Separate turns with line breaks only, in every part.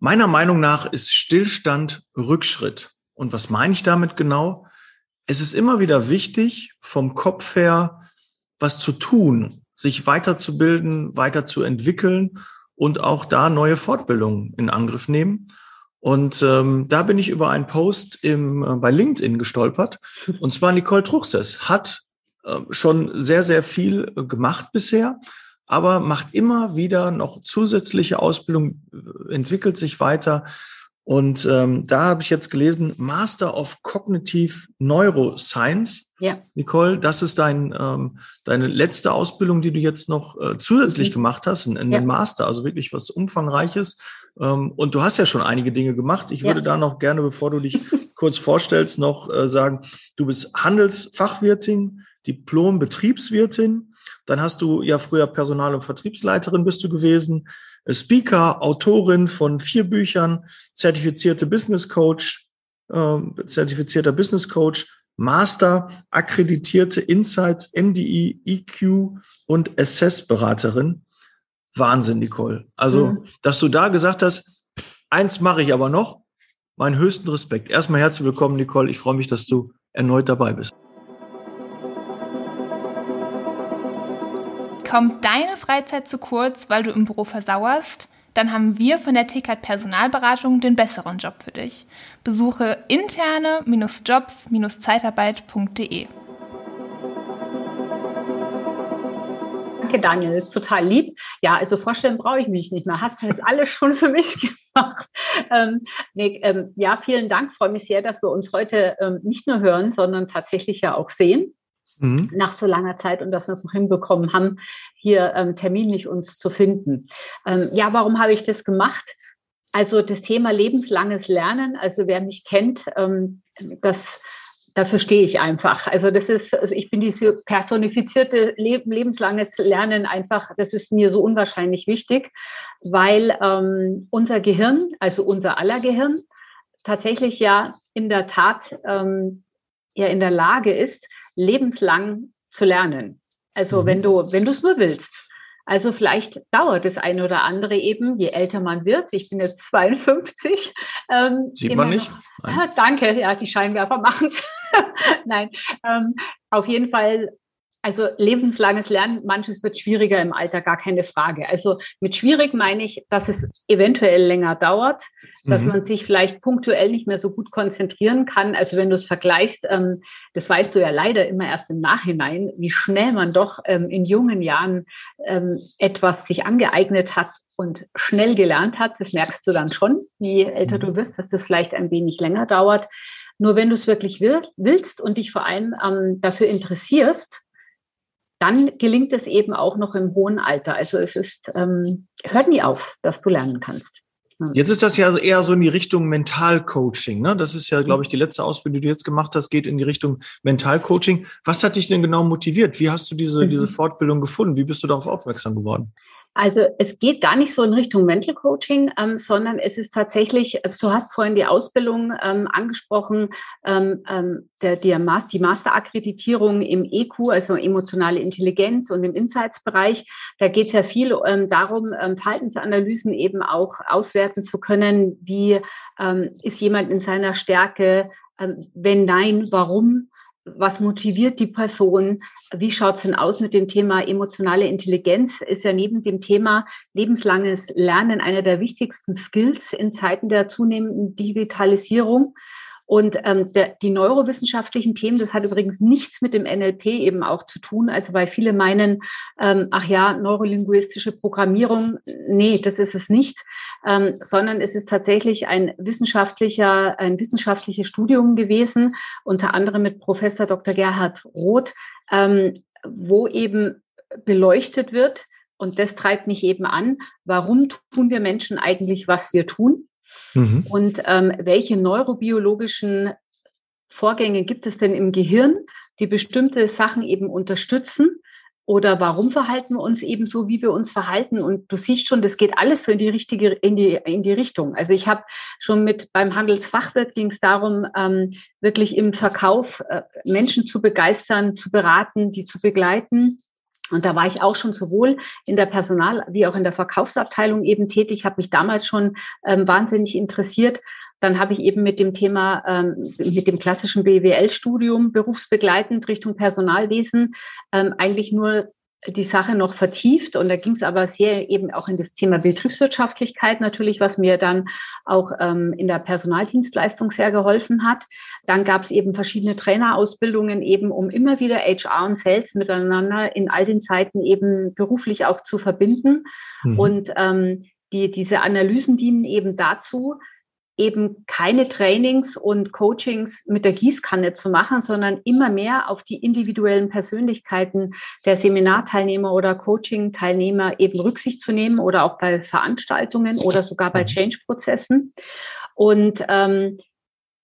Meiner Meinung nach ist Stillstand Rückschritt. Und was meine ich damit genau? Es ist immer wieder wichtig, vom Kopf her was zu tun, sich weiterzubilden, weiterzuentwickeln und auch da neue Fortbildungen in Angriff nehmen. Und ähm, da bin ich über einen Post im, äh, bei LinkedIn gestolpert. Und zwar Nicole Truchsess hat äh, schon sehr, sehr viel äh, gemacht bisher, aber macht immer wieder noch zusätzliche Ausbildung, äh, entwickelt sich weiter. Und ähm, da habe ich jetzt gelesen, Master of Cognitive Neuroscience. Ja. Nicole, das ist dein, ähm, deine letzte Ausbildung, die du jetzt noch äh, zusätzlich mhm. gemacht hast, ein, ein ja. Master, also wirklich was Umfangreiches. Ähm, und du hast ja schon einige Dinge gemacht. Ich würde ja. da noch gerne, bevor du dich kurz vorstellst, noch äh, sagen, du bist Handelsfachwirtin, Diplom-Betriebswirtin. Dann hast du ja früher Personal- und Vertriebsleiterin bist du gewesen. Speaker, Autorin von vier Büchern, zertifizierte Business Coach, äh, zertifizierter Business Coach, Master, akkreditierte Insights, MDI, EQ und Assess-Beraterin. Wahnsinn, Nicole. Also, mhm. dass du da gesagt hast, eins mache ich aber noch, meinen höchsten Respekt. Erstmal herzlich willkommen, Nicole. Ich freue mich, dass du erneut dabei bist.
Kommt deine Freizeit zu kurz, weil du im Büro versauerst? Dann haben wir von der TKAT Personalberatung den besseren Job für dich. Besuche interne-jobs-zeitarbeit.de.
Danke, Daniel, das ist total lieb. Ja, also vorstellen brauche ich mich nicht mehr. Hast du jetzt alles schon für mich gemacht? Ähm, nee, ähm, ja, vielen Dank. Freue mich sehr, dass wir uns heute ähm, nicht nur hören, sondern tatsächlich ja auch sehen mhm. nach so langer Zeit und dass wir es noch hinbekommen haben, hier ähm, terminlich uns zu finden. Ähm, ja, warum habe ich das gemacht? Also das Thema lebenslanges Lernen, also wer mich kennt, ähm, das dafür stehe ich einfach. Also das ist, also ich bin diese personifizierte Leben, lebenslanges Lernen einfach, das ist mir so unwahrscheinlich wichtig, weil ähm, unser Gehirn, also unser aller Gehirn, tatsächlich ja in der Tat ähm, ja in der Lage ist, lebenslang zu lernen. Also mhm. wenn du, wenn du es nur willst. Also vielleicht dauert das eine oder andere eben, je älter man wird. Ich bin jetzt 52.
Ähm, Sieht man nicht?
Noch, danke, ja, die Scheinwerfer machen es. Nein, ähm, auf jeden Fall also lebenslanges Lernen, manches wird schwieriger im Alter, gar keine Frage. Also mit schwierig meine ich, dass es eventuell länger dauert, dass mhm. man sich vielleicht punktuell nicht mehr so gut konzentrieren kann. Also wenn du es vergleichst, ähm, das weißt du ja leider immer erst im Nachhinein, wie schnell man doch ähm, in jungen Jahren ähm, etwas sich angeeignet hat und schnell gelernt hat. Das merkst du dann schon, je älter du mhm. wirst, dass das vielleicht ein wenig länger dauert. Nur wenn du es wirklich willst und dich vor allem ähm, dafür interessierst, dann gelingt es eben auch noch im hohen Alter. Also es ist, ähm, hört nie auf, dass du lernen kannst.
Jetzt ist das ja eher so in die Richtung Mentalcoaching. Ne? Das ist ja, glaube ich, die letzte Ausbildung, die du jetzt gemacht hast, geht in die Richtung Mentalcoaching. Was hat dich denn genau motiviert? Wie hast du diese, mhm. diese Fortbildung gefunden? Wie bist du darauf aufmerksam geworden?
Also es geht gar nicht so in Richtung Mental Coaching, ähm, sondern es ist tatsächlich, äh, du hast vorhin die Ausbildung ähm, angesprochen, ähm, ähm der, der Mas die Master-Akkreditierung im EQ, also emotionale Intelligenz und im Insights-Bereich. Da geht es ja viel ähm, darum, ähm, Verhaltensanalysen eben auch auswerten zu können. Wie ist jemand in seiner Stärke? wenn nein, warum? Was motiviert die Person? Wie schaut es denn aus mit dem Thema emotionale Intelligenz? Ist ja neben dem Thema lebenslanges Lernen einer der wichtigsten Skills in Zeiten der zunehmenden Digitalisierung. Und ähm, der, die neurowissenschaftlichen Themen, das hat übrigens nichts mit dem NLP eben auch zu tun. Also weil viele meinen, ähm, ach ja, neurolinguistische Programmierung, nee, das ist es nicht, ähm, sondern es ist tatsächlich ein wissenschaftlicher, ein wissenschaftliches Studium gewesen, unter anderem mit Professor Dr. Gerhard Roth, ähm, wo eben beleuchtet wird, und das treibt mich eben an, warum tun wir Menschen eigentlich, was wir tun? Mhm. Und ähm, welche neurobiologischen Vorgänge gibt es denn im Gehirn, die bestimmte Sachen eben unterstützen? Oder warum verhalten wir uns eben so, wie wir uns verhalten? Und du siehst schon, das geht alles so in die richtige, in die, in die Richtung. Also ich habe schon mit beim Handelsfachwirt ging es darum, ähm, wirklich im Verkauf äh, Menschen zu begeistern, zu beraten, die zu begleiten Und da war ich auch schon sowohl in der Personal- wie auch in der Verkaufsabteilung eben tätig, habe mich damals schon ähm, wahnsinnig interessiert. Dann habe ich eben mit dem Thema, ähm, mit dem klassischen BWL-Studium berufsbegleitend Richtung Personalwesen ähm, eigentlich nur die Sache noch vertieft und da ging es aber sehr eben auch in das Thema Betriebswirtschaftlichkeit natürlich, was mir dann auch ähm, in der Personaldienstleistung sehr geholfen hat. Dann gab es eben verschiedene Trainerausbildungen eben, um immer wieder HR und Sales miteinander in all den Zeiten eben beruflich auch zu verbinden. Mhm. Und ähm, die, diese Analysen dienen eben dazu, eben keine Trainings und Coachings mit der Gießkanne zu machen, sondern immer mehr auf die individuellen Persönlichkeiten der Seminarteilnehmer oder Coaching-Teilnehmer eben Rücksicht zu nehmen oder auch bei Veranstaltungen oder sogar bei mhm. Change-Prozessen. Und ähm,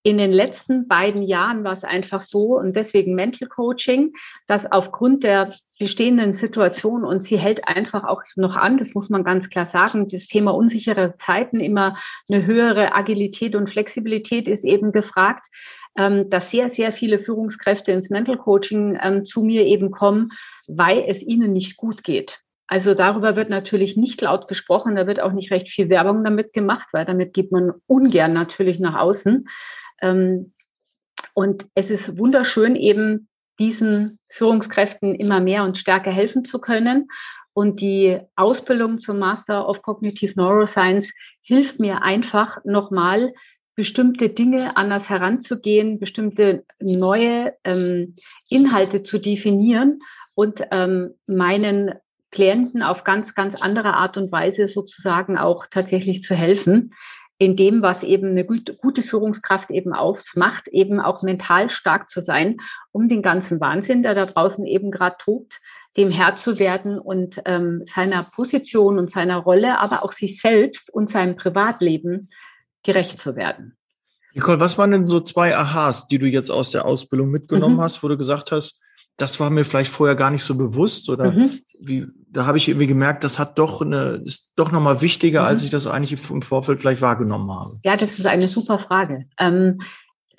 in den letzten beiden Jahren war es einfach so und deswegen Mental Coaching, dass aufgrund der bestehenden Situation und sie hält einfach auch noch an, das muss man ganz klar sagen, das Thema unsichere Zeiten, immer eine höhere Agilität und Flexibilität ist eben gefragt, ähm, dass sehr, sehr viele Führungskräfte ins Mental Coaching ähm, zu mir eben kommen, weil es ihnen nicht gut geht. Also darüber wird natürlich nicht laut gesprochen, da wird auch nicht recht viel Werbung damit gemacht, weil damit geht man ungern natürlich nach außen. Ähm, und es ist wunderschön, eben diesen Führungskräften immer mehr und stärker helfen zu können. Und die Ausbildung zum Master of Cognitive Neuroscience hilft mir einfach nochmal, bestimmte Dinge anders heranzugehen, bestimmte neue ähm, Inhalte zu definieren und ähm, meinen Klienten auf ganz, ganz andere Art und Weise sozusagen auch tatsächlich zu helfen in dem, was eben eine gute Führungskraft eben ausmacht, eben auch mental stark zu sein, um den ganzen Wahnsinn, der da draußen eben gerade tobt, dem Herr zu werden und ähm, seiner Position und seiner Rolle, aber auch sich selbst und seinem Privatleben gerecht zu werden.
Nicole, was waren denn so zwei Aha's, die du jetzt aus der Ausbildung mitgenommen mhm. hast, wo du gesagt hast, das war mir vielleicht vorher gar nicht so bewusst oder mhm. wie, da habe ich irgendwie gemerkt, das hat doch eine, ist doch nochmal wichtiger, mhm. als ich das eigentlich im Vorfeld vielleicht wahrgenommen habe.
Ja, das ist eine super Frage. Ähm,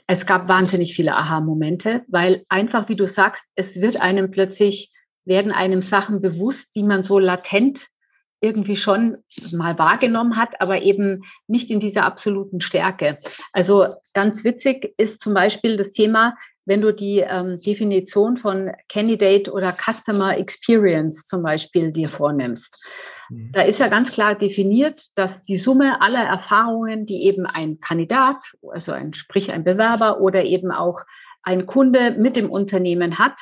es gab wahnsinnig viele Aha-Momente, weil einfach, wie du sagst, es wird einem plötzlich, werden einem Sachen bewusst, die man so latent irgendwie schon mal wahrgenommen hat, aber eben nicht in dieser absoluten Stärke. Also ganz witzig ist zum Beispiel das Thema, wenn du die ähm, Definition von Candidate oder Customer Experience zum Beispiel dir vornimmst. Mhm. Da ist ja ganz klar definiert, dass die Summe aller Erfahrungen, die eben ein Kandidat, also ein, sprich ein Bewerber oder eben auch ein Kunde mit dem Unternehmen hat,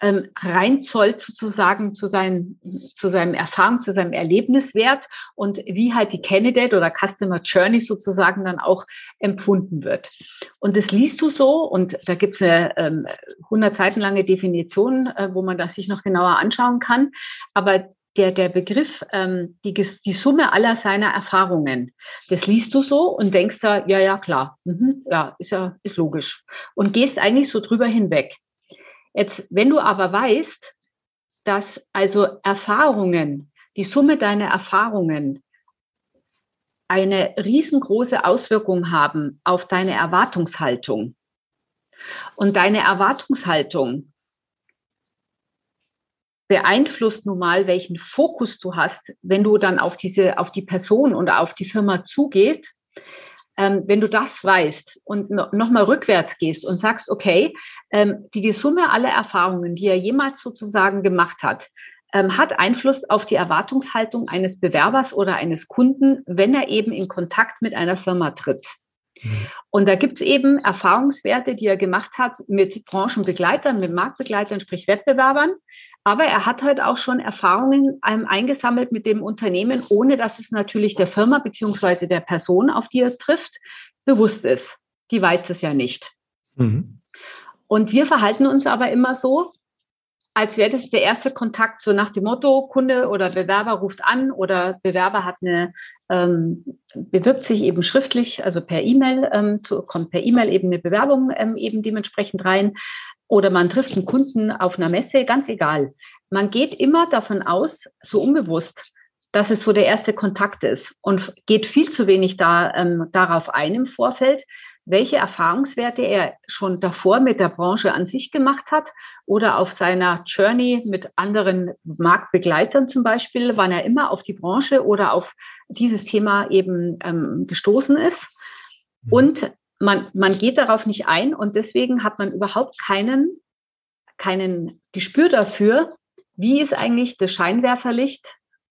ähm, reinzollt sozusagen zu, seinem zu seinem Erfahrung, zu seinem Erlebniswert und wie halt die Candidate oder Customer Journey sozusagen dann auch empfunden wird. Und das liest du so und da gibt es eine ähm, 100 Seiten lange Definition, äh, wo man das sich noch genauer anschauen kann. Aber der, der Begriff, ähm, die, die Summe aller seiner Erfahrungen, das liest du so und denkst da, ja, ja, klar, mhm, ja, ist ja, ist logisch. Und gehst eigentlich so drüber hinweg. Jetzt, wenn du aber weißt, dass also Erfahrungen, die Summe deiner Erfahrungen eine riesengroße Auswirkung haben auf deine Erwartungshaltung. Und deine Erwartungshaltung beeinflusst nun mal, welchen Fokus du hast, wenn du dann auf diese, auf die Person oder auf die Firma zugehst ähm, wenn du das weißt und no, nochmal rückwärts gehst und sagst, okay, ähm, die Summe aller Erfahrungen, die er jemals sozusagen gemacht hat, ähm, hat Einfluss auf die Erwartungshaltung eines Bewerbers oder eines Kunden, wenn er eben in Kontakt mit einer Firma tritt. Mhm. Und da gibt es eben Erfahrungswerte, die er gemacht hat mit Branchenbegleitern, mit Marktbegleitern, sprich Wettbewerbern. Aber er hat halt auch schon Erfahrungen ähm, eingesammelt mit dem Unternehmen, ohne dass es natürlich der Firma beziehungsweise der Person, auf die er trifft, bewusst ist. Die weiß das ja nicht. Mhm. Und wir verhalten uns aber immer so, als wäre das der erste Kontakt, so nach dem Motto, Kunde oder Bewerber ruft an oder Bewerber hat eine, ähm, bewirbt sich eben schriftlich, also per E-Mail, ähm, kommt per E-Mail eben eine Bewerbung ähm, eben dementsprechend rein oder man trifft einen Kunden auf einer Messe, ganz egal. Man geht immer davon aus, so unbewusst, dass es so der erste Kontakt ist und geht viel zu wenig da, ähm, darauf ein im Vorfeld, welche Erfahrungswerte er schon davor mit der Branche an sich gemacht hat oder auf seiner Journey mit anderen Marktbegleitern zum Beispiel, wann er immer auf die Branche oder auf dieses Thema eben ähm, gestoßen ist. Mhm. Und man, man geht darauf nicht ein und deswegen hat man überhaupt keinen, keinen Gespür dafür, wie ist eigentlich das Scheinwerferlicht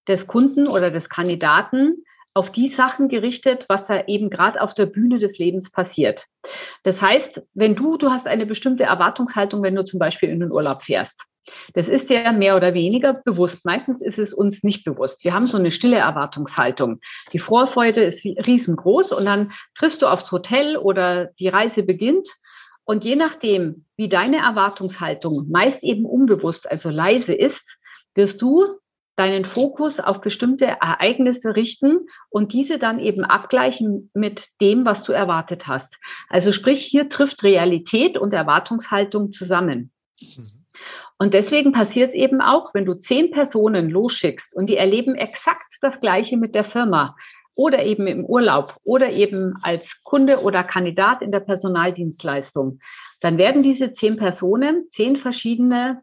des Kunden oder des Kandidaten auf die Sachen gerichtet, was da eben gerade auf der Bühne des Lebens passiert. Das heißt, wenn du, du hast eine bestimmte Erwartungshaltung, wenn du zum Beispiel in den Urlaub fährst. Das ist ja mehr oder weniger bewusst. Meistens ist es uns nicht bewusst. Wir haben so eine stille Erwartungshaltung. Die Vorfreude ist riesengroß und dann triffst du aufs Hotel oder die Reise beginnt. Und je nachdem, wie deine Erwartungshaltung meist eben unbewusst, also leise ist, wirst du deinen Fokus auf bestimmte Ereignisse richten und diese dann eben abgleichen mit dem, was du erwartet hast. Also sprich, hier trifft Realität und Erwartungshaltung zusammen. Mhm. Und deswegen passiert es eben auch, wenn du zehn Personen losschickst und die erleben exakt das Gleiche mit der Firma oder eben im Urlaub oder eben als Kunde oder Kandidat in der Personaldienstleistung, dann werden diese zehn Personen zehn verschiedene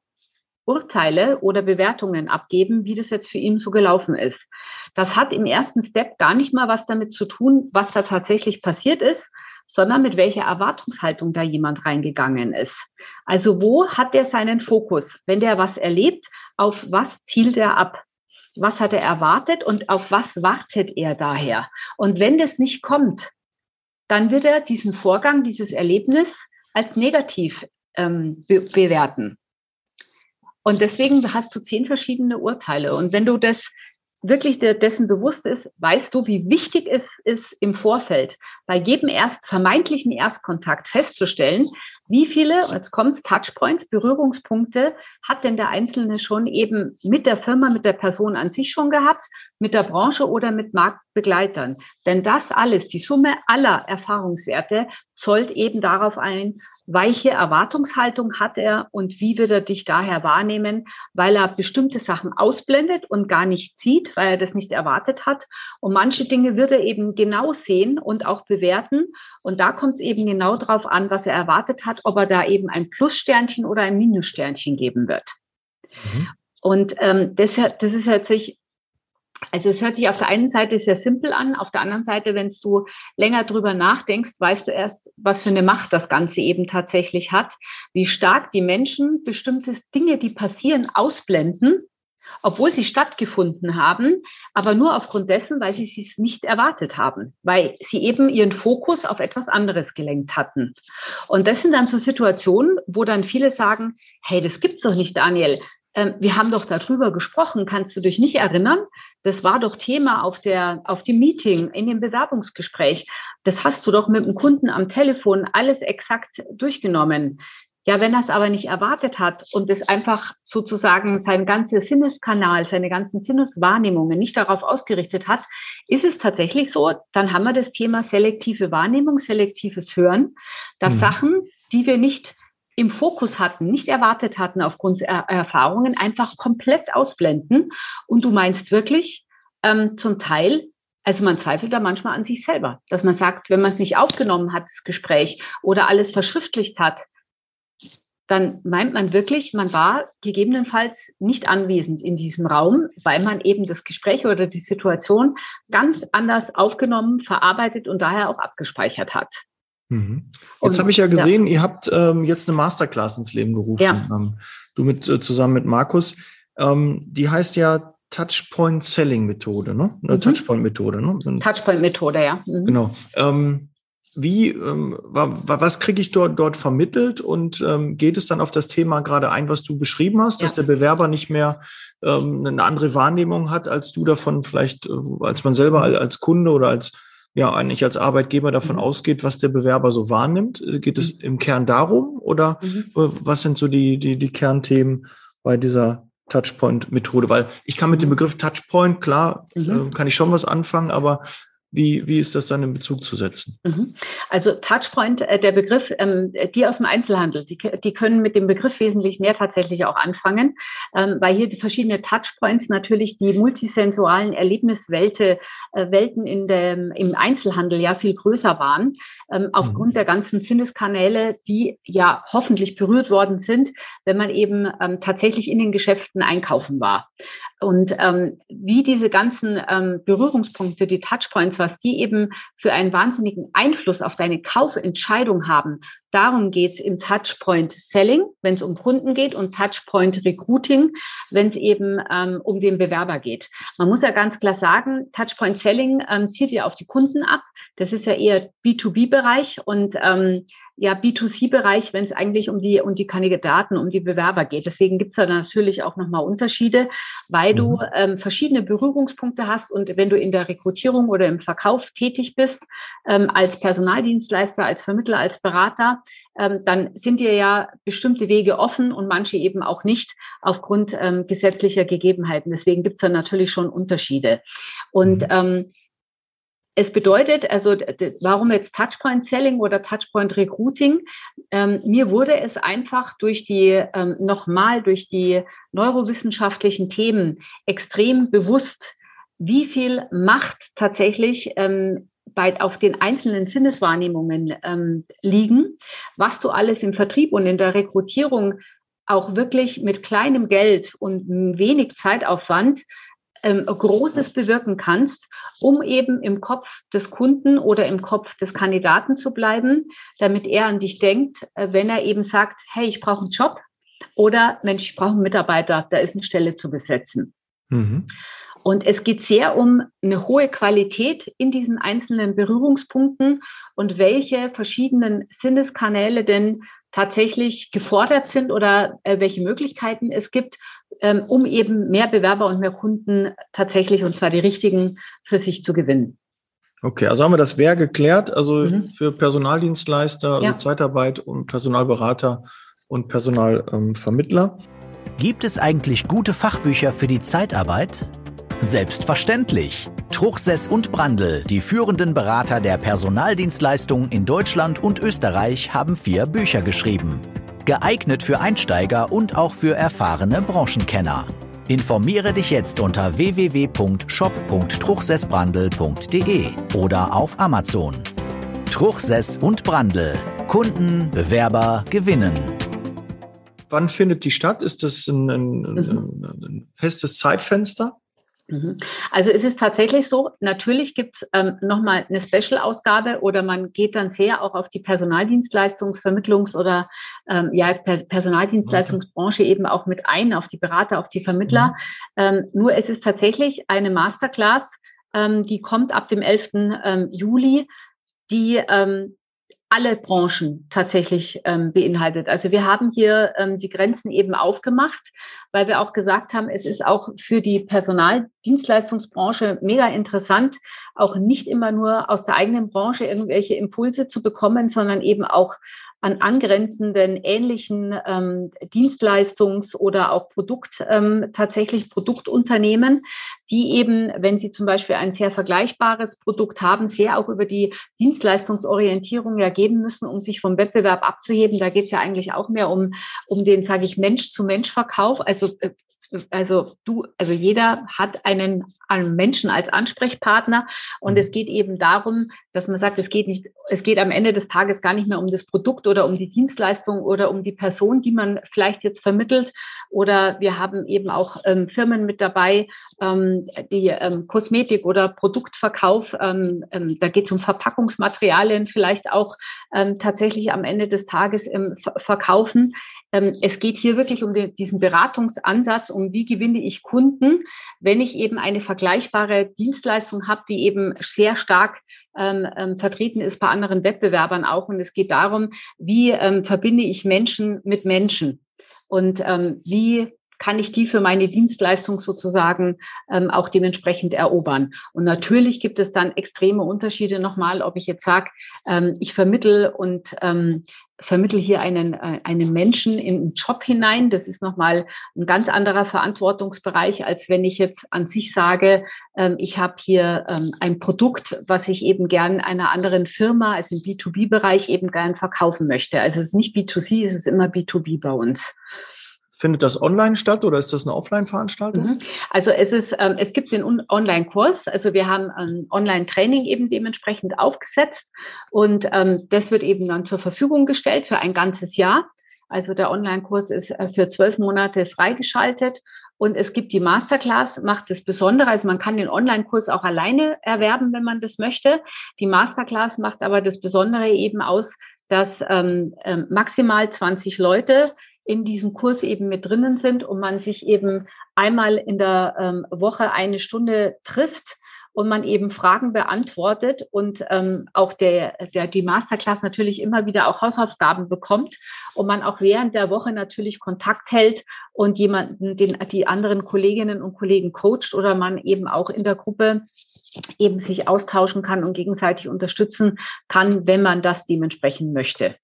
Urteile oder Bewertungen abgeben, wie das jetzt für ihn so gelaufen ist. Das hat im ersten Step gar nicht mal was damit zu tun, was da tatsächlich passiert ist, sondern mit welcher Erwartungshaltung da jemand reingegangen ist. Also wo hat er seinen Fokus? Wenn der was erlebt, auf was zielt er ab? Was hat er erwartet und auf was wartet er daher? Und wenn das nicht kommt, dann wird er diesen Vorgang, dieses Erlebnis als negativ ähm, be bewerten. Und deswegen hast du zehn verschiedene Urteile. Und wenn du das wirklich dessen bewusst ist, weißt du, wie wichtig es ist im Vorfeld, bei jedem erst vermeintlichen Erstkontakt festzustellen, wie viele, jetzt kommt's, Touchpoints, Berührungspunkte hat denn der Einzelne schon eben mit der Firma, mit der Person an sich schon gehabt, mit der Branche oder mit Marktbegleitern? Denn das alles, die Summe aller Erfahrungswerte, zollt eben darauf ein, welche Erwartungshaltung hat er und wie wird er dich daher wahrnehmen, weil er bestimmte Sachen ausblendet und gar nicht sieht, weil er das nicht erwartet hat. Und manche Dinge wird er eben genau sehen und auch bewerten. Und da kommt es eben genau darauf an, was er erwartet hat, ob er da eben ein Plussternchen oder ein Minussternchen geben wird. Mhm. Und ähm, das, das ist natürlich also es hört sich auf der einen Seite sehr simpel an, auf der anderen Seite, wenn du länger drüber nachdenkst, weißt du erst, was für eine Macht das Ganze eben tatsächlich hat, wie stark die Menschen bestimmte Dinge, die passieren, ausblenden obwohl sie stattgefunden haben, aber nur aufgrund dessen, weil sie es nicht erwartet haben, weil sie eben ihren Fokus auf etwas anderes gelenkt hatten. Und das sind dann so Situationen, wo dann viele sagen, hey, das gibt's doch nicht, Daniel. Ähm, wir haben doch darüber gesprochen, kannst du dich nicht erinnern? Das war doch Thema auf der, auf dem Meeting, in dem Bewerbungsgespräch. Das hast du doch mit dem Kunden am Telefon alles exakt durchgenommen. Ja, wenn er es aber nicht erwartet hat und es einfach sozusagen sein ganzer Sinneskanal, seine ganzen Sinneswahrnehmungen nicht darauf ausgerichtet hat, ist es tatsächlich so, dann haben wir das Thema selektive Wahrnehmung, selektives Hören, dass mhm. Sachen, die wir nicht im Fokus hatten, nicht erwartet hatten aufgrund er Erfahrungen, einfach komplett ausblenden. Und du meinst wirklich ähm, zum Teil, also man zweifelt da manchmal an sich selber, dass man sagt, wenn man es nicht aufgenommen hat, das Gespräch oder alles verschriftlicht hat, dann meint man wirklich, man war gegebenenfalls nicht anwesend in diesem Raum, weil man eben das Gespräch oder die Situation ganz anders aufgenommen, verarbeitet und daher auch abgespeichert hat.
Mhm. Jetzt habe ich ja gesehen, ja. ihr habt ähm, jetzt eine Masterclass ins Leben gerufen. Ja. Ähm, du mit äh, zusammen mit Markus. Ähm, die heißt ja Touchpoint Selling Methode, ne? Mhm. Touchpoint Methode, ne?
Touchpoint Methode, ja.
Mhm. Genau. Ähm, wie, ähm, was kriege ich dort, dort vermittelt und ähm, geht es dann auf das Thema gerade ein, was du beschrieben hast, ja. dass der Bewerber nicht mehr ähm, eine andere Wahrnehmung hat, als du davon vielleicht, äh, als man selber als Kunde oder als ja eigentlich als Arbeitgeber davon mhm. ausgeht, was der Bewerber so wahrnimmt? Geht es mhm. im Kern darum oder mhm. was sind so die, die, die Kernthemen bei dieser Touchpoint-Methode? Weil ich kann mit dem mhm. Begriff Touchpoint, klar, mhm. äh, kann ich schon was anfangen, aber Wie, wie ist das dann in Bezug zu setzen?
Mhm. Also Touchpoint, äh, der Begriff, ähm, die aus dem Einzelhandel, die, die können mit dem Begriff wesentlich mehr tatsächlich auch anfangen, ähm, weil hier die verschiedenen Touchpoints natürlich die multisensualen Erlebniswelten äh, Welten in dem, im Einzelhandel ja viel größer waren, ähm, aufgrund mhm. der ganzen Sinneskanäle, die ja hoffentlich berührt worden sind, wenn man eben tatsächlich in den Geschäften einkaufen war. Und ähm, wie diese ganzen ähm, Berührungspunkte, die Touchpoints, was die eben für einen wahnsinnigen Einfluss auf deine Kaufentscheidung haben, darum geht's im Touchpoint Selling, wenn es um Kunden geht, und Touchpoint Recruiting, wenn es eben ähm, um den Bewerber geht. Man muss ja ganz klar sagen, Touchpoint Selling ähm, zielt ja auf die Kunden ab. Das ist ja eher B2B-Bereich und ähm, ja B2C-Bereich, wenn es eigentlich um die um die Kandidaten, um die Bewerber geht. Deswegen gibt es da natürlich auch nochmal Unterschiede, weil mhm. du ähm, verschiedene Berührungspunkte hast und wenn du in der Rekrutierung oder im Verkauf tätig bist, ähm, als Personaldienstleister, als Vermittler, als Berater, ähm, dann sind dir ja bestimmte Wege offen und manche eben auch nicht aufgrund ähm, gesetzlicher Gegebenheiten. Deswegen gibt es da natürlich schon Unterschiede. Und mhm. ähm, es bedeutet, also warum jetzt Touchpoint Selling oder Touchpoint Recruiting? Ähm, mir wurde es einfach durch die, ähm, nochmal durch die neurowissenschaftlichen Themen extrem bewusst, wie viel Macht tatsächlich ähm, bei, auf den einzelnen Sinneswahrnehmungen ähm, liegen, was du alles im Vertrieb und in der Rekrutierung auch wirklich mit kleinem Geld und wenig Zeitaufwand ähm, Großes bewirken kannst, um eben im Kopf des Kunden oder im Kopf des Kandidaten zu bleiben, damit er an dich denkt, äh, wenn er eben sagt, hey, ich brauche einen Job oder Mensch, ich brauche einen Mitarbeiter, da ist eine Stelle zu besetzen. Mhm. Und es geht sehr um eine hohe Qualität in diesen einzelnen Berührungspunkten und welche verschiedenen Sinneskanäle denn tatsächlich gefordert sind oder äh, welche Möglichkeiten es gibt, ähm, um eben mehr Bewerber und mehr Kunden tatsächlich, und zwar die richtigen, für sich zu gewinnen.
Okay, also haben wir das Wer geklärt, also mhm. für Personaldienstleister, also ja. Zeitarbeit und Personalberater und Personalvermittler.
Ähm, Gibt es eigentlich gute Fachbücher für die Zeitarbeit? Selbstverständlich. Truchsess und Brandl, die führenden Berater der Personaldienstleistung in Deutschland und Österreich, haben vier Bücher geschrieben. Geeignet für Einsteiger und auch für erfahrene Branchenkenner. Informiere dich jetzt unter www.shop.truchsessbrandl.de oder auf Amazon. Truchsess und Brandl. Kunden, Bewerber gewinnen.
Wann findet die statt? Ist das ein, ein, ein, ein festes Zeitfenster?
Mhm. Also es ist tatsächlich so, natürlich gibt es ähm, nochmal eine Special-Ausgabe oder man geht dann sehr auch auf die Personaldienstleistungsvermittlungs- oder ähm, ja, Personaldienstleistungsbranche eben auch mit ein, auf die Berater, auf die Vermittler. Mhm. Ähm, nur es ist tatsächlich eine Masterclass, ähm, die kommt ab dem 11. Ähm, Juli, die ähm, alle Branchen tatsächlich ähm, beinhaltet. Also wir haben hier ähm, die Grenzen eben aufgemacht, weil wir auch gesagt haben, es ist auch für die Personaldienstleistungsbranche mega interessant, auch nicht immer nur aus der eigenen Branche irgendwelche Impulse zu bekommen, sondern eben auch an angrenzenden ähnlichen ähm, Dienstleistungs- oder auch Produkt, ähm, tatsächlich Produktunternehmen, die eben, wenn sie zum Beispiel ein sehr vergleichbares Produkt haben, sehr auch über die Dienstleistungsorientierung ja müssen, um sich vom Wettbewerb abzuheben. Da geht es ja eigentlich auch mehr um, um den, sage ich, Mensch-zu-Mensch-Verkauf, also äh, also du, also jeder hat einen, einen Menschen als Ansprechpartner und mhm. es geht eben darum, dass man sagt, es geht nicht, es geht am Ende des Tages gar nicht mehr um das Produkt oder um die Dienstleistung oder um die Person, die man vielleicht jetzt vermittelt. Oder wir haben eben auch ähm, Firmen mit dabei, ähm, die ähm, Kosmetik oder Produktverkauf, ähm, ähm, da geht es um Verpackungsmaterialien vielleicht auch ähm, tatsächlich am Ende des Tages verkaufen. Ähm, es geht hier wirklich um diesen Beratungsansatz, um wie gewinne ich Kunden, wenn ich eben eine vergleichbare Dienstleistung habe, die eben sehr stark ähm, ähm, vertreten ist bei anderen Wettbewerbern auch. Und es geht darum, wie ähm, verbinde ich Menschen mit Menschen und ähm, wie kann ich die für meine Dienstleistung sozusagen ähm, auch dementsprechend erobern. Und natürlich gibt es dann extreme Unterschiede nochmal, ob ich jetzt sage, ähm, ich vermittel und ähm, vermittel hier einen, äh, einen Menschen in einen Job hinein. Das ist nochmal ein ganz anderer Verantwortungsbereich, als wenn ich jetzt an sich sage, ähm, ich habe hier ähm, ein Produkt, was ich eben gern einer anderen Firma, also im B2B-Bereich eben gern verkaufen möchte. Also es ist nicht B2C, es ist immer B2B bei uns.
Findet das online statt oder ist das eine Offline-Veranstaltung? Mhm.
Also es ist, ähm, es gibt den Online-Kurs. Also wir haben ein Online-Training eben dementsprechend aufgesetzt und ähm, das wird eben dann zur Verfügung gestellt für ein ganzes Jahr. Also der Online-Kurs ist äh, für zwölf Monate freigeschaltet und es gibt die Masterclass, macht das Besondere. Also man kann den Online-Kurs auch alleine erwerben, wenn man das möchte. Die Masterclass macht aber das Besondere eben aus, dass ähm, äh, maximal 20 Leute in diesem Kurs eben mit drinnen sind und man sich eben einmal in der ähm, Woche eine Stunde trifft und man eben Fragen beantwortet und ähm, auch der, der, die Masterclass natürlich immer wieder auch Hausaufgaben bekommt und man auch während der Woche natürlich Kontakt hält und jemanden, den, die anderen Kolleginnen und Kollegen coacht oder man eben auch in der Gruppe eben sich austauschen kann und gegenseitig unterstützen kann, wenn man das dementsprechend möchte.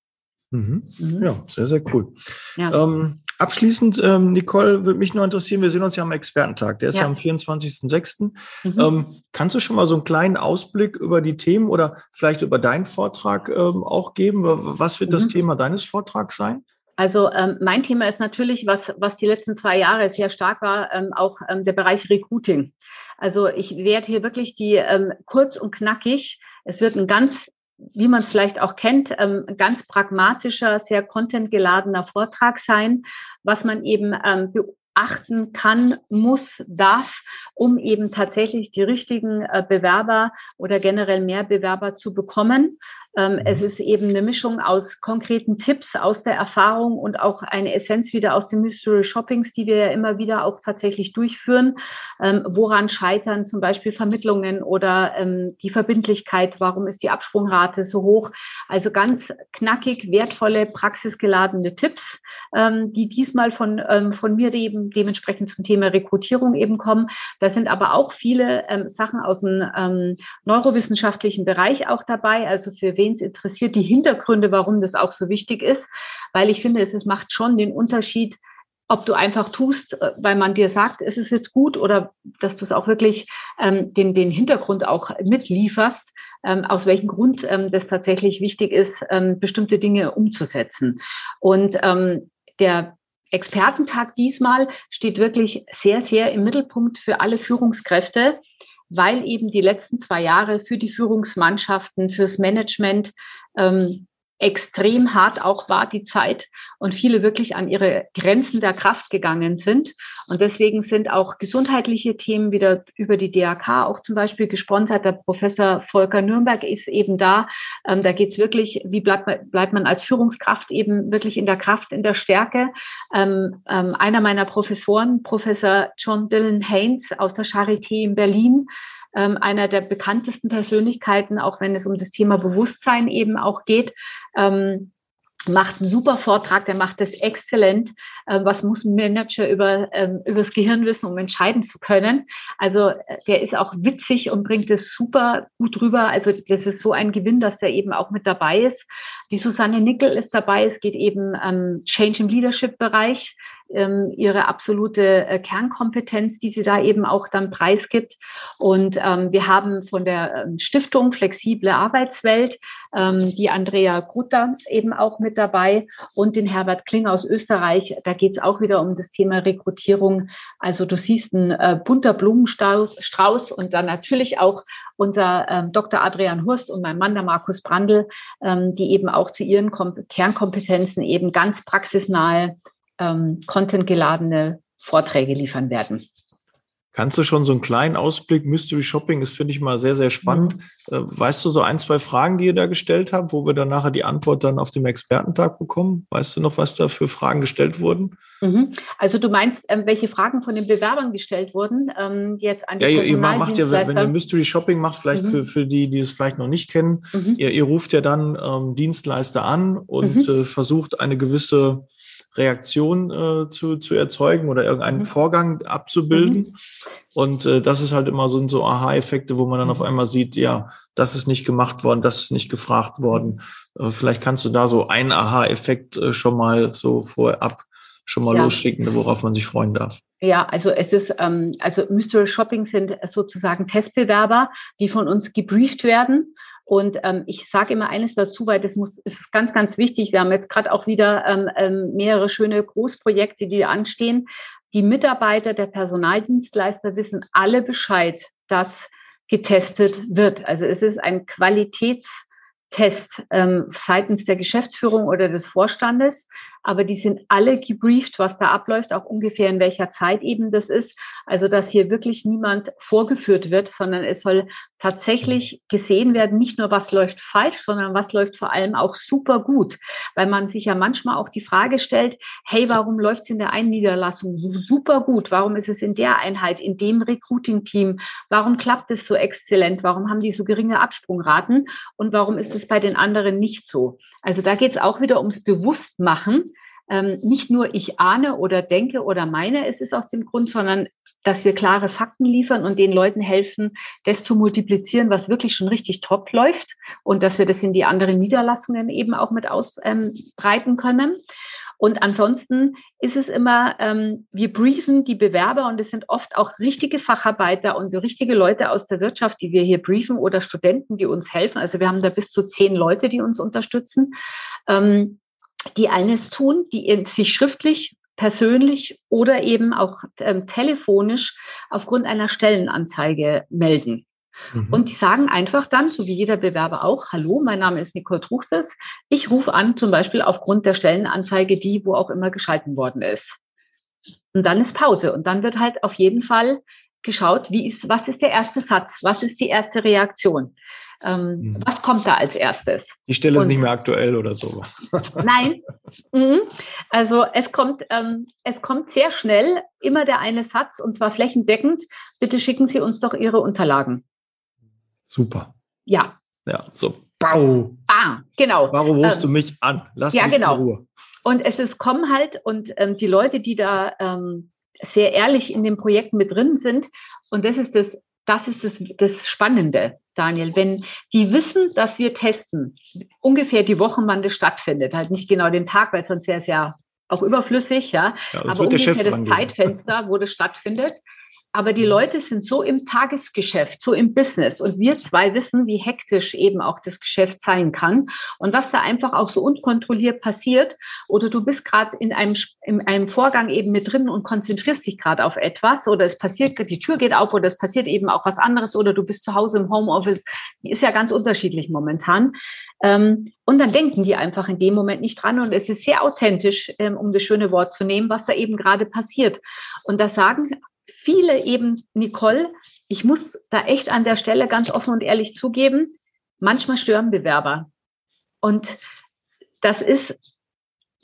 Mhm. Mhm. Ja, sehr, sehr cool. Ja. Ähm, abschließend, ähm, Nicole, würde mich nur interessieren, wir sehen uns ja am Expertentag, der ist ja, ja am 24.06. Mhm. Ähm, kannst du schon mal so einen kleinen Ausblick über die Themen oder vielleicht über deinen Vortrag ähm, auch geben? Was wird das mhm. Thema deines Vortrags sein?
Also ähm, mein Thema ist natürlich, was, was die letzten zwei Jahre sehr stark war, ähm, auch der Bereich Recruiting. Also ich werde hier wirklich die kurz und knackig. Es wird ein ganz wie man es vielleicht auch kennt, ähm, ganz pragmatischer, sehr contentgeladener Vortrag sein, was man eben ähm, beachten kann, muss, darf, um eben tatsächlich die richtigen äh, Bewerber oder generell mehr Bewerber zu bekommen. Ähm, mhm. Es ist eben eine Mischung aus konkreten Tipps aus der Erfahrung und auch eine Essenz wieder aus den Mystery Shoppings, die wir ja immer wieder auch tatsächlich durchführen. Ähm, woran scheitern zum Beispiel Vermittlungen oder ähm, die Verbindlichkeit? Warum ist die Absprungrate so hoch? Also ganz knackig, wertvolle, praxisgeladene Tipps, die diesmal von, von mir eben dementsprechend zum Thema Rekrutierung eben kommen. Da sind aber auch viele Sachen aus dem neurowissenschaftlichen Bereich auch dabei, also für wen es interessiert, die Hintergründe, warum das auch so wichtig ist, weil ich finde, es, es macht schon den Unterschied, ob du einfach tust, äh, weil man dir sagt, es ist jetzt gut oder dass du es auch wirklich ähm, den, den Hintergrund auch mitlieferst, ähm, aus welchem Grund ähm, das tatsächlich wichtig ist, ähm, bestimmte Dinge umzusetzen. Und ähm, der Expertentag diesmal steht wirklich sehr, sehr im Mittelpunkt für alle Führungskräfte, weil eben die letzten zwei Jahre für die Führungsmannschaften, fürs Management ähm, extrem hart auch war die Zeit und viele wirklich an ihre Grenzen der Kraft gegangen sind. Und deswegen sind auch gesundheitliche Themen wieder über die DAK auch zum Beispiel gesponsert. Der Professor Volker Nürnberg ist eben da. Ähm, da geht es wirklich, wie bleibt man, bleibt man als Führungskraft eben wirklich in der Kraft, in der Stärke. Ähm, ähm, einer meiner Professoren, Professor John Dylan Haynes aus der Charité in Berlin, ähm, einer der bekanntesten Persönlichkeiten, auch wenn es um das Thema Bewusstsein eben auch geht. Ähm, macht einen super Vortrag, der macht das exzellent. Ähm, was muss ein Manager über, ähm, über das Gehirn wissen, um entscheiden zu können? Also äh, der ist auch witzig und bringt es super gut rüber. Also das ist so ein Gewinn, dass der eben auch mit dabei ist. Die Susanne Nickel ist dabei. Es geht eben um Change im Leadership-Bereich ähm, ihre absolute äh, Kernkompetenz, die sie da eben auch dann preisgibt. Und ähm, wir haben von der ähm, Stiftung Flexible Arbeitswelt ähm, die Andrea Grutter eben auch mit dabei und den Herbert Kling aus Österreich. Da geht es auch wieder um das Thema Rekrutierung. Also du siehst ein äh, bunter Blumenstrauß und dann natürlich auch unser ähm, Dr. Adrian Hurst und mein Mann, der Markus Brandl, ähm, die eben auch zu ihren Kom Kernkompetenzen eben ganz praxisnahe ähm, contentgeladene Vorträge liefern werden.
Kannst du schon so einen kleinen Ausblick? Mystery Shopping ist, finde ich mal sehr, sehr spannend. Mhm. Äh, weißt du so ein, zwei Fragen, die ihr da gestellt habt, wo wir dann nachher die Antwort dann auf dem Expertentag bekommen? Weißt du noch, was da für Fragen gestellt wurden?
Mhm. Also du meinst, ähm, welche Fragen von den Bewerbern gestellt wurden? Ähm, jetzt an
die ja, ihr, ihr macht ja, wenn ihr Mystery Shopping macht, vielleicht mhm. für, für die, die es vielleicht noch nicht kennen, mhm. ihr, ihr ruft ja dann ähm, Dienstleister an und mhm. äh, versucht eine gewisse Reaktion äh, zu, zu erzeugen oder irgendeinen mhm. Vorgang abzubilden. Mhm. Und äh, das ist halt immer so, so Aha-Effekte, wo man dann auf mhm. einmal sieht, ja, das ist nicht gemacht worden, das ist nicht gefragt worden. Äh, vielleicht kannst du da so einen Aha-Effekt äh, schon mal so vorab schon mal ja. losschicken, worauf man sich freuen darf.
Ja, also es ist, ähm, also Mystery Shopping sind sozusagen Testbewerber, die von uns gebrieft werden. Und ähm, ich sage immer eines dazu, weil das muss, ist ganz, ganz wichtig. Wir haben jetzt gerade auch wieder ähm, ähm, mehrere schöne Großprojekte, die anstehen. Die Mitarbeiter der Personaldienstleister wissen alle Bescheid, dass getestet wird. Also es ist ein Qualitäts Test ähm, seitens der Geschäftsführung oder des Vorstandes, aber die sind alle gebrieft, was da abläuft, auch ungefähr in welcher Zeit eben das ist. Also dass hier wirklich niemand vorgeführt wird, sondern es soll tatsächlich gesehen werden, nicht nur was läuft falsch, sondern was läuft vor allem auch super gut, weil man sich ja manchmal auch die Frage stellt, hey, warum läuft es in der einen Niederlassung so super gut? Warum ist es in der Einheit, in dem Recruiting-Team? Warum klappt es so exzellent? Warum haben die so geringe Absprungraten? Und warum ist es bei den anderen nicht so? Also da geht es auch wieder ums Bewusstmachen. Ähm, nicht nur ich ahne oder denke oder meine, es ist aus dem Grund, sondern dass wir klare Fakten liefern und den Leuten helfen, das zu multiplizieren, was wirklich schon richtig top läuft und dass wir das in die anderen Niederlassungen eben auch mit ausbreiten ähm, können. Und ansonsten ist es immer, ähm, wir briefen die Bewerber und es sind oft auch richtige Facharbeiter und richtige Leute aus der Wirtschaft, die wir hier briefen oder Studenten, die uns helfen. Also wir haben da bis zu zehn Leute, die uns unterstützen, ähm, die eines tun, die sich schriftlich persönlich oder eben auch ähm, telefonisch aufgrund einer Stellenanzeige melden. Mhm. Und die sagen einfach dann, so wie jeder Bewerber auch, hallo, mein Name ist Nicole Truchses. Ich rufe an, zum Beispiel aufgrund der Stellenanzeige, die wo auch immer geschalten worden ist. Und dann ist Pause. Und dann wird halt auf jeden Fall geschaut, wie ist, was ist der erste Satz? Was ist die erste Reaktion? Ähm, mhm. Was kommt da als erstes?
Die Stelle Und, ist nicht mehr aktuell oder so.
Nein. Mhm. Also es kommt, ähm, es kommt sehr schnell immer der eine Satz und zwar flächendeckend. Bitte schicken Sie uns doch Ihre Unterlagen.
Super.
Ja.
Ja, so. Bau.
Ah, genau.
Warum rufst ähm, du mich an?
Lass ja, mich genau. in Ruhe. Und es ist kommen halt und ähm, die Leute, die da ähm, sehr ehrlich in dem Projekt mit drin sind, und das ist das, das ist das, das Spannende, Daniel. Wenn die wissen, dass wir testen, ungefähr die Woche, wann das stattfindet, halt nicht genau den Tag, weil sonst wäre es ja auch überflüssig, ja. ja aber ungefähr das Zeitfenster, wo das stattfindet, aber die Leute sind so im Tagesgeschäft, so im Business. Und wir zwei wissen, wie hektisch eben auch das Geschäft sein kann und was da einfach auch so unkontrolliert passiert. Oder du bist gerade in einem, in einem Vorgang eben mit drin und konzentrierst dich gerade auf etwas oder es passiert, die Tür geht auf oder es passiert eben auch was anderes oder du bist zu Hause im Homeoffice. Die ist ja ganz unterschiedlich momentan. Ähm, und dann denken die einfach in dem Moment nicht dran. Und es ist sehr authentisch, ähm, um das schöne Wort zu nehmen, was da eben gerade passiert. Und das sagen viele eben, Nicole, ich muss da echt an der Stelle ganz offen und ehrlich zugeben, manchmal stören Bewerber. Und das ist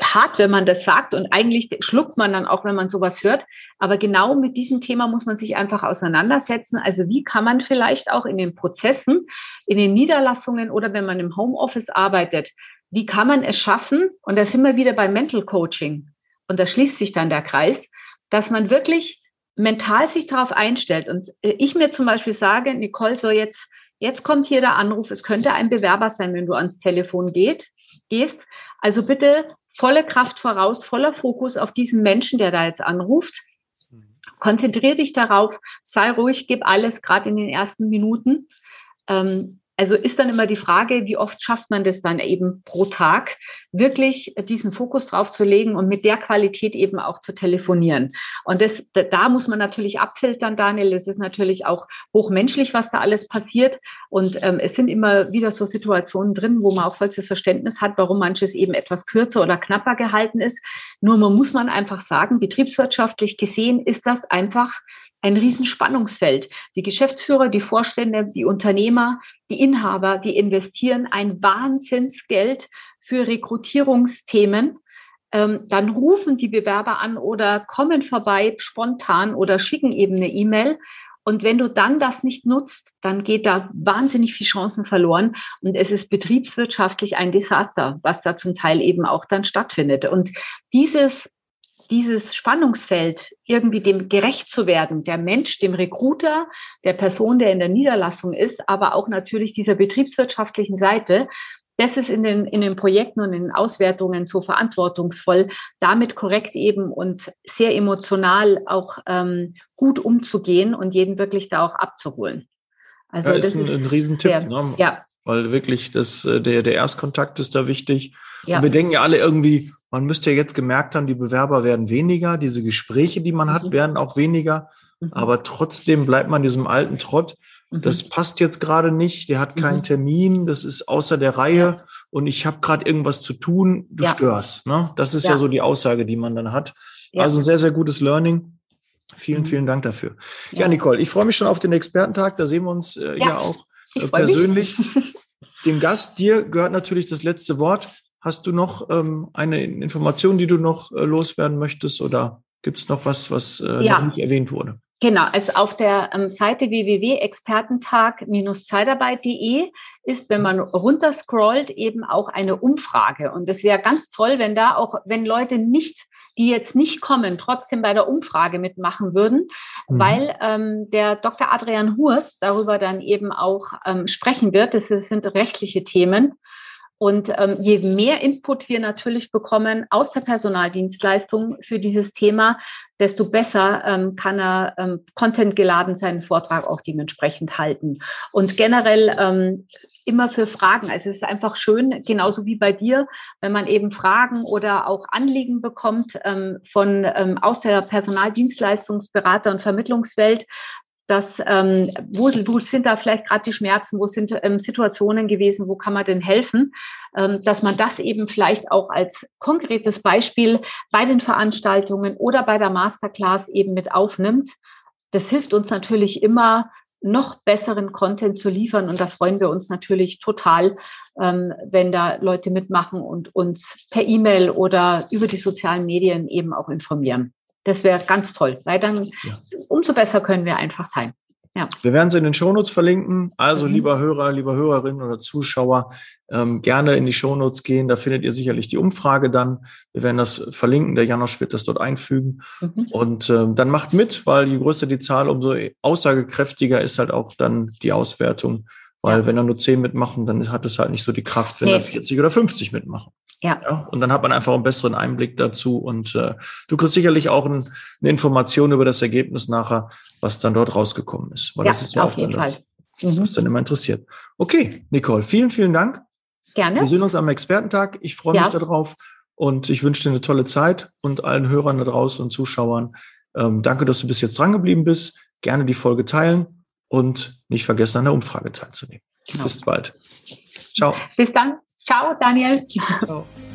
hart, wenn man das sagt und eigentlich schluckt man dann auch, wenn man sowas hört. Aber genau mit diesem Thema muss man sich einfach auseinandersetzen. Also wie kann man vielleicht auch in den Prozessen, in den Niederlassungen oder wenn man im Homeoffice arbeitet, wie kann man es schaffen? Und da sind wir wieder beim Mental Coaching. Und da schließt sich dann der Kreis, dass man wirklich mental sich darauf einstellt und äh, ich mir zum Beispiel sage, Nicole, so jetzt, jetzt kommt hier der Anruf, es könnte ein Bewerber sein, wenn du ans Telefon geht, gehst. Also bitte volle Kraft voraus, voller Fokus auf diesen Menschen, der da jetzt anruft. Konzentriere dich darauf, sei ruhig, gib alles, gerade in den ersten Minuten. Ähm, also ist dann immer die Frage, wie oft schafft man das dann eben pro Tag, wirklich diesen Fokus drauf zu legen und mit der Qualität eben auch zu telefonieren. Und das, da muss man natürlich abfiltern, Daniel. Es ist natürlich auch hochmenschlich, was da alles passiert. Und ähm, es sind immer wieder so Situationen drin, wo man auch vollstes Verständnis hat, warum manches eben etwas kürzer oder knapper gehalten ist. Nur man muss man einfach sagen, betriebswirtschaftlich gesehen ist das einfach ein Riesenspannungsfeld. Die Geschäftsführer, die Vorstände, die Unternehmer, die Inhaber, die investieren ein Wahnsinnsgeld für Rekrutierungsthemen. Ähm, dann rufen die Bewerber an oder kommen vorbei spontan oder schicken eben eine E-Mail. Und wenn du dann das nicht nutzt, dann geht da wahnsinnig viel Chancen verloren. Und es ist betriebswirtschaftlich ein Desaster, was da zum Teil eben auch dann stattfindet. Und dieses dieses Spannungsfeld irgendwie dem gerecht zu werden, der Mensch, dem Recruiter, der Person, der in der Niederlassung ist, aber auch natürlich dieser betriebswirtschaftlichen Seite, das ist in den, in den Projekten und in den Auswertungen so verantwortungsvoll, damit korrekt eben und sehr emotional auch ähm, gut umzugehen und jeden wirklich da auch abzuholen.
Also ja, ist das ein, ist ein Riesentipp. Sehr, ne? Ja. Weil wirklich das, äh, der, der Erstkontakt ist da wichtig. Ja. Und wir denken ja alle irgendwie, man müsste ja jetzt gemerkt haben, die Bewerber werden weniger, diese Gespräche, die man hat, mhm. werden auch weniger. Mhm. Aber trotzdem bleibt man diesem alten Trott. Mhm. Das passt jetzt gerade nicht, der hat keinen. Termin, das ist außer der Reihe ja. und ich habe gerade irgendwas zu tun, du ja. störst. Ne? Das ist ja. ja. so die Aussage, die man dann hat. Also ein sehr, sehr gutes Learning. Vielen, vielen Dank dafür. Ja, Nicole, ich freue mich schon auf den Expertentag. Da sehen wir uns äh, ja. auch äh, persönlich. Dem Gast, dir gehört natürlich das letzte Wort. Hast du noch ähm, eine Information, die du noch äh, loswerden möchtest oder gibt es noch was, was äh, ja. noch nicht erwähnt wurde?
Genau, also auf der ähm, Seite www.expertentag-zeitarbeit.de ist, wenn man runterscrollt, eben auch eine Umfrage. Und es wäre ganz toll, wenn da auch, wenn Leute nicht die jetzt nicht kommen, trotzdem bei der Umfrage mitmachen würden, mhm. weil ähm, der Dr. Adrian Hurst darüber dann eben auch ähm, sprechen wird. Das sind rechtliche Themen. Und ähm, je mehr Input wir natürlich bekommen aus der Personaldienstleistung für dieses Thema, desto besser ähm, kann er ähm, Content geladen seinen Vortrag auch dementsprechend halten. Und generell ähm, immer für Fragen. Also es ist einfach schön, genauso wie bei dir, wenn man eben Fragen oder auch Anliegen bekommt ähm, von ähm, aus der Personaldienstleistungsberater und Vermittlungswelt, dass ähm, wo, wo sind da vielleicht gerade die Schmerzen, wo sind ähm, Situationen gewesen, wo kann man denn helfen, ähm, dass man das eben vielleicht auch als konkretes Beispiel bei den Veranstaltungen oder bei der Masterclass eben mit aufnimmt. Das hilft uns natürlich immer, noch besseren Content zu liefern. Und da freuen wir uns natürlich total, ähm, wenn da Leute mitmachen und uns per E-Mail oder über die sozialen Medien eben auch informieren. Das wäre ganz toll, weil dann ja. umso besser können wir einfach sein.
Ja. Wir werden sie in den Shownotes verlinken. Also, mhm. lieber Hörer, lieber Hörerinnen oder Zuschauer, ähm, gerne in die Shownotes gehen. Da findet ihr sicherlich die Umfrage dann. Wir werden das verlinken. Der Janosch wird das dort einfügen. Mhm. Und ähm, dann macht mit, weil je größer die Zahl, umso aussagekräftiger ist halt auch dann die Auswertung. Weil ja. wenn da nur 10 mitmachen, dann hat es halt nicht so die Kraft, wenn nee. da 40 oder 50 mitmachen. Ja. ja. Und dann hat man einfach einen besseren Einblick dazu. Und äh, du kriegst sicherlich auch ein, eine Information über das Ergebnis nachher, was dann dort rausgekommen ist. Weil ja, das ist ja auch dann das, mhm. was dann immer interessiert. Okay, Nicole, vielen, vielen Dank. Gerne. Wir sehen uns am Expertentag. Ich freue mich darauf und ich wünsche dir eine tolle Zeit und allen Hörern da draußen und Zuschauern. Ähm, danke, dass du bis jetzt dran geblieben bist. Gerne die Folge teilen und nicht vergessen, an der Umfrage teilzunehmen. Genau. Bis bald.
Ciao. Bis dann. Ciao, Daniel. Ciao.